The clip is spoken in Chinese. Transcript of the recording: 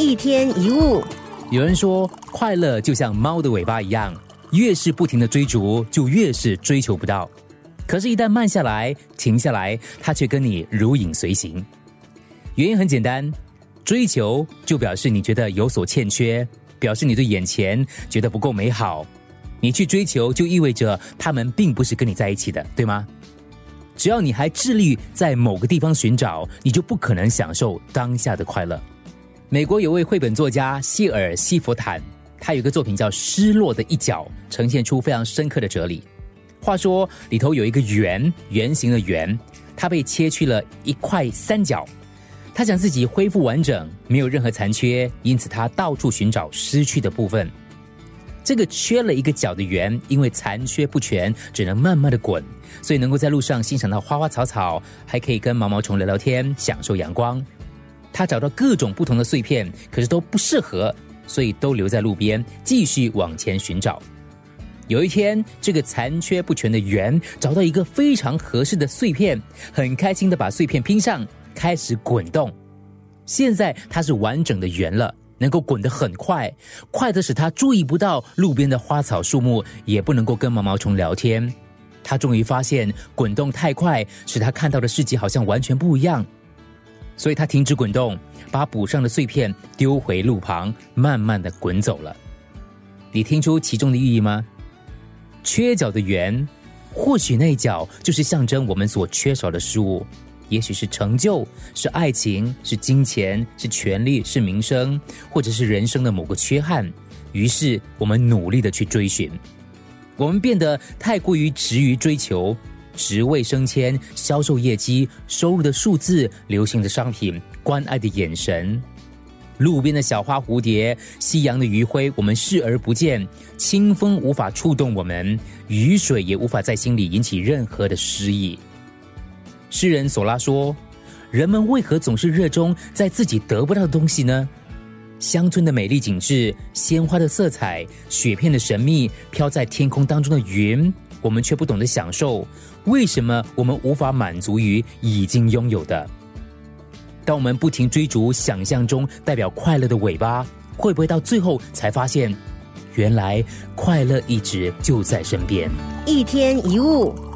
一天一物，有人说，快乐就像猫的尾巴一样，越是不停的追逐，就越是追求不到。可是，一旦慢下来、停下来，它却跟你如影随形。原因很简单，追求就表示你觉得有所欠缺，表示你对眼前觉得不够美好。你去追求，就意味着他们并不是跟你在一起的，对吗？只要你还致力在某个地方寻找，你就不可能享受当下的快乐。美国有位绘本作家希尔·西弗坦，他有个作品叫《失落的一角》，呈现出非常深刻的哲理。话说里头有一个圆，圆形的圆，它被切去了一块三角。他想自己恢复完整，没有任何残缺，因此他到处寻找失去的部分。这个缺了一个角的圆，因为残缺不全，只能慢慢的滚，所以能够在路上欣赏到花花草草，还可以跟毛毛虫聊聊天，享受阳光。他找到各种不同的碎片，可是都不适合，所以都留在路边，继续往前寻找。有一天，这个残缺不全的圆找到一个非常合适的碎片，很开心的把碎片拼上，开始滚动。现在它是完整的圆了，能够滚得很快，快的使他注意不到路边的花草树木，也不能够跟毛毛虫聊天。他终于发现，滚动太快，使他看到的世界好像完全不一样。所以他停止滚动，把补上的碎片丢回路旁，慢慢的滚走了。你听出其中的寓意吗？缺角的圆，或许那角就是象征我们所缺少的事物，也许是成就，是爱情，是金钱，是权力，是名声，或者是人生的某个缺憾。于是我们努力的去追寻，我们变得太过于执于追求。职位升迁、销售业绩、收入的数字、流行的商品、关爱的眼神、路边的小花蝴蝶、夕阳的余晖，我们视而不见。清风无法触动我们，雨水也无法在心里引起任何的诗意。诗人索拉说：“人们为何总是热衷在自己得不到的东西呢？乡村的美丽景致、鲜花的色彩、雪片的神秘、飘在天空当中的云。”我们却不懂得享受，为什么我们无法满足于已经拥有的？当我们不停追逐想象中代表快乐的尾巴，会不会到最后才发现，原来快乐一直就在身边？一天一物。